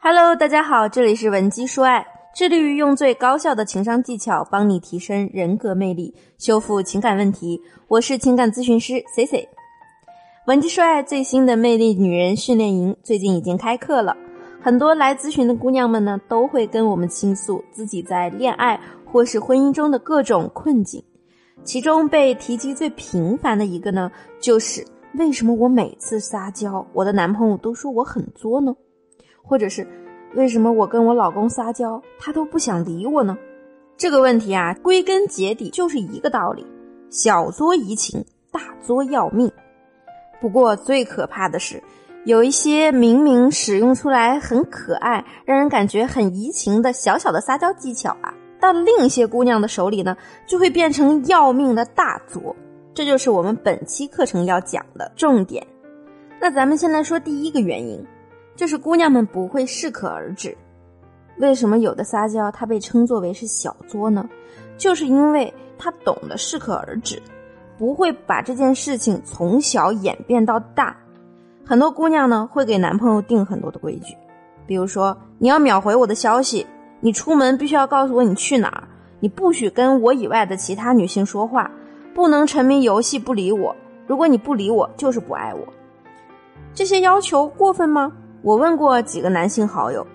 Hello，大家好，这里是文姬说爱，致力于用最高效的情商技巧帮你提升人格魅力，修复情感问题。我是情感咨询师 C C。文姬说爱最新的魅力女人训练营最近已经开课了，很多来咨询的姑娘们呢都会跟我们倾诉自己在恋爱或是婚姻中的各种困境，其中被提及最频繁的一个呢，就是为什么我每次撒娇，我的男朋友都说我很作呢？或者是为什么我跟我老公撒娇，他都不想理我呢？这个问题啊，归根结底就是一个道理：小作怡情，大作要命。不过最可怕的是，有一些明明使用出来很可爱，让人感觉很怡情的小小的撒娇技巧啊，到另一些姑娘的手里呢，就会变成要命的大作。这就是我们本期课程要讲的重点。那咱们先来说第一个原因。就是姑娘们不会适可而止，为什么有的撒娇她被称作为是小作呢？就是因为她懂得适可而止，不会把这件事情从小演变到大。很多姑娘呢会给男朋友定很多的规矩，比如说你要秒回我的消息，你出门必须要告诉我你去哪儿，你不许跟我以外的其他女性说话，不能沉迷游戏不理我，如果你不理我就是不爱我。这些要求过分吗？我问过几个男性好友，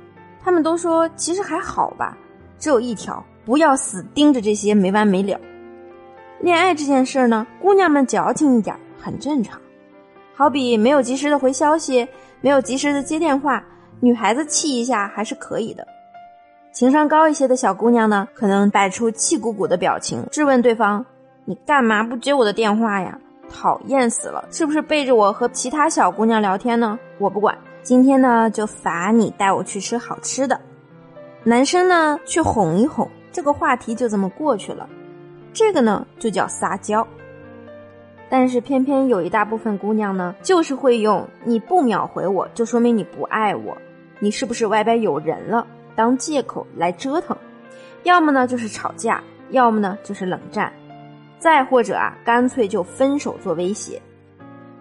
他们都说其实还好吧，只有一条，不要死盯着这些没完没了。恋爱这件事儿呢，姑娘们矫情一点很正常。好比没有及时的回消息，没有及时的接电话，女孩子气一下还是可以的。情商高一些的小姑娘呢，可能摆出气鼓鼓的表情，质问对方：“你干嘛不接我的电话呀？讨厌死了，是不是背着我和其他小姑娘聊天呢？我不管。”今天呢，就罚你带我去吃好吃的。男生呢，去哄一哄，这个话题就这么过去了。这个呢，就叫撒娇。但是偏偏有一大部分姑娘呢，就是会用“你不秒回我，就说明你不爱我，你是不是外边有人了”当借口来折腾。要么呢就是吵架，要么呢就是冷战，再或者啊，干脆就分手做威胁，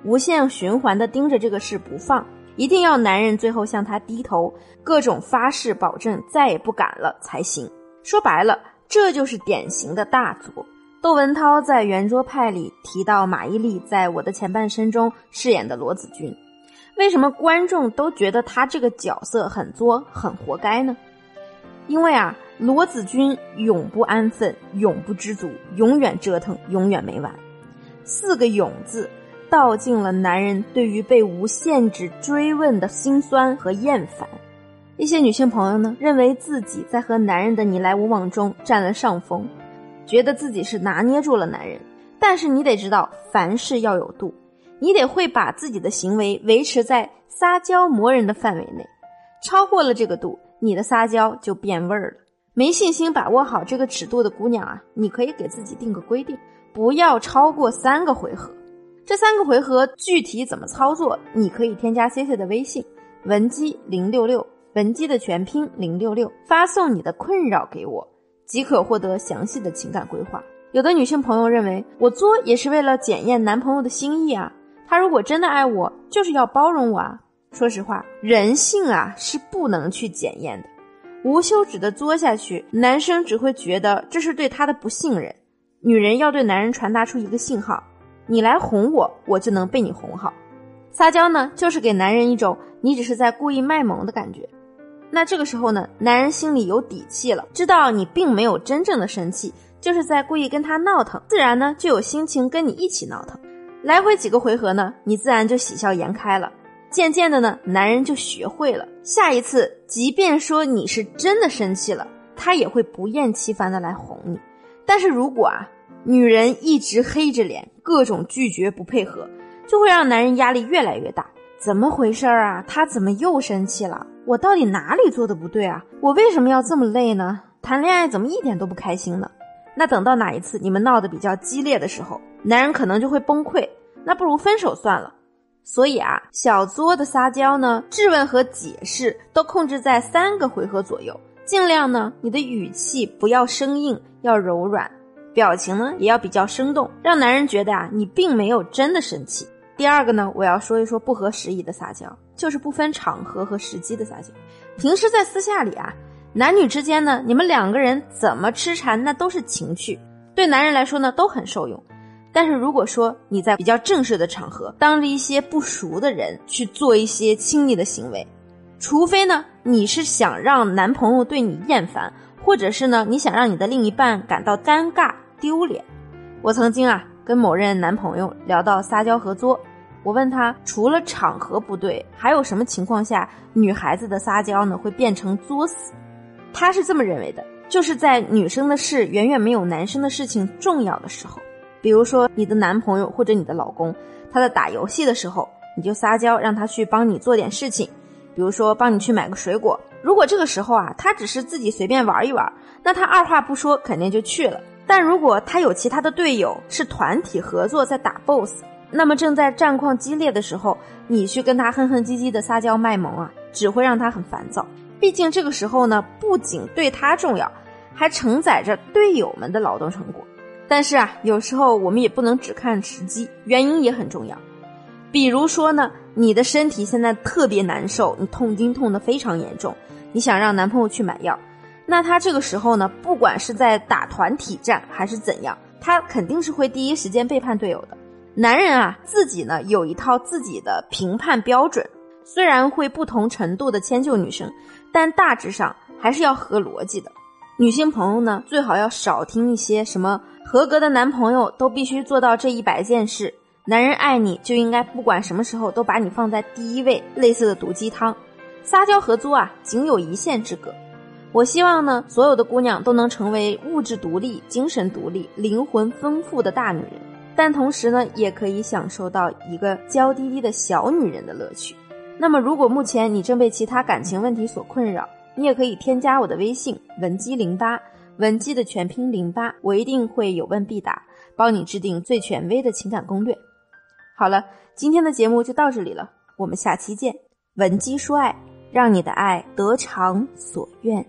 无限循环的盯着这个事不放。一定要男人最后向她低头，各种发誓保证再也不敢了才行。说白了，这就是典型的大作。窦文涛在圆桌派里提到马伊琍在我的前半生中饰演的罗子君，为什么观众都觉得她这个角色很作、很活该呢？因为啊，罗子君永不安分，永不知足，永远折腾，永远没完。四个“永”字。道尽了男人对于被无限制追问的心酸和厌烦。一些女性朋友呢，认为自己在和男人的你来我往中占了上风，觉得自己是拿捏住了男人。但是你得知道，凡事要有度，你得会把自己的行为维持在撒娇磨人的范围内。超过了这个度，你的撒娇就变味儿了。没信心把握好这个尺度的姑娘啊，你可以给自己定个规定，不要超过三个回合。这三个回合具体怎么操作？你可以添加 C C 的微信文姬零六六，文姬的全拼零六六，发送你的困扰给我，即可获得详细的情感规划。有的女性朋友认为，我作也是为了检验男朋友的心意啊，他如果真的爱我，就是要包容我啊。说实话，人性啊是不能去检验的，无休止的作下去，男生只会觉得这是对他的不信任。女人要对男人传达出一个信号。你来哄我，我就能被你哄好。撒娇呢，就是给男人一种你只是在故意卖萌的感觉。那这个时候呢，男人心里有底气了，知道你并没有真正的生气，就是在故意跟他闹腾，自然呢就有心情跟你一起闹腾。来回几个回合呢，你自然就喜笑颜开了。渐渐的呢，男人就学会了，下一次即便说你是真的生气了，他也会不厌其烦的来哄你。但是如果啊，女人一直黑着脸，各种拒绝不配合，就会让男人压力越来越大。怎么回事儿啊？他怎么又生气了？我到底哪里做的不对啊？我为什么要这么累呢？谈恋爱怎么一点都不开心呢？那等到哪一次你们闹得比较激烈的时候，男人可能就会崩溃。那不如分手算了。所以啊，小作的撒娇呢，质问和解释都控制在三个回合左右，尽量呢，你的语气不要生硬，要柔软。表情呢也要比较生动，让男人觉得啊你并没有真的生气。第二个呢，我要说一说不合时宜的撒娇，就是不分场合和时机的撒娇。平时在私下里啊，男女之间呢，你们两个人怎么痴缠，那都是情趣，对男人来说呢都很受用。但是如果说你在比较正式的场合，当着一些不熟的人去做一些亲昵的行为，除非呢你是想让男朋友对你厌烦，或者是呢你想让你的另一半感到尴尬丢脸。我曾经啊跟某任男朋友聊到撒娇和作，我问他除了场合不对，还有什么情况下女孩子的撒娇呢会变成作死？他是这么认为的，就是在女生的事远远没有男生的事情重要的时候。比如说，你的男朋友或者你的老公，他在打游戏的时候，你就撒娇让他去帮你做点事情，比如说帮你去买个水果。如果这个时候啊，他只是自己随便玩一玩，那他二话不说肯定就去了。但如果他有其他的队友是团体合作在打 BOSS，那么正在战况激烈的时候，你去跟他哼哼唧唧的撒娇卖萌啊，只会让他很烦躁。毕竟这个时候呢，不仅对他重要，还承载着队友们的劳动成果。但是啊，有时候我们也不能只看时机，原因也很重要。比如说呢，你的身体现在特别难受，你痛经痛得非常严重，你想让男朋友去买药，那他这个时候呢，不管是在打团体战还是怎样，他肯定是会第一时间背叛队友的。男人啊，自己呢有一套自己的评判标准，虽然会不同程度的迁就女生，但大致上还是要合逻辑的。女性朋友呢，最好要少听一些什么。合格的男朋友都必须做到这一百件事。男人爱你就应该不管什么时候都把你放在第一位。类似的毒鸡汤，撒娇合租啊，仅有一线之隔。我希望呢，所有的姑娘都能成为物质独立、精神独立、灵魂丰富的大女人，但同时呢，也可以享受到一个娇滴滴的小女人的乐趣。那么，如果目前你正被其他感情问题所困扰，你也可以添加我的微信文姬零八。文姬的全拼零八，我一定会有问必答，帮你制定最权威的情感攻略。好了，今天的节目就到这里了，我们下期见。文姬说爱，让你的爱得偿所愿。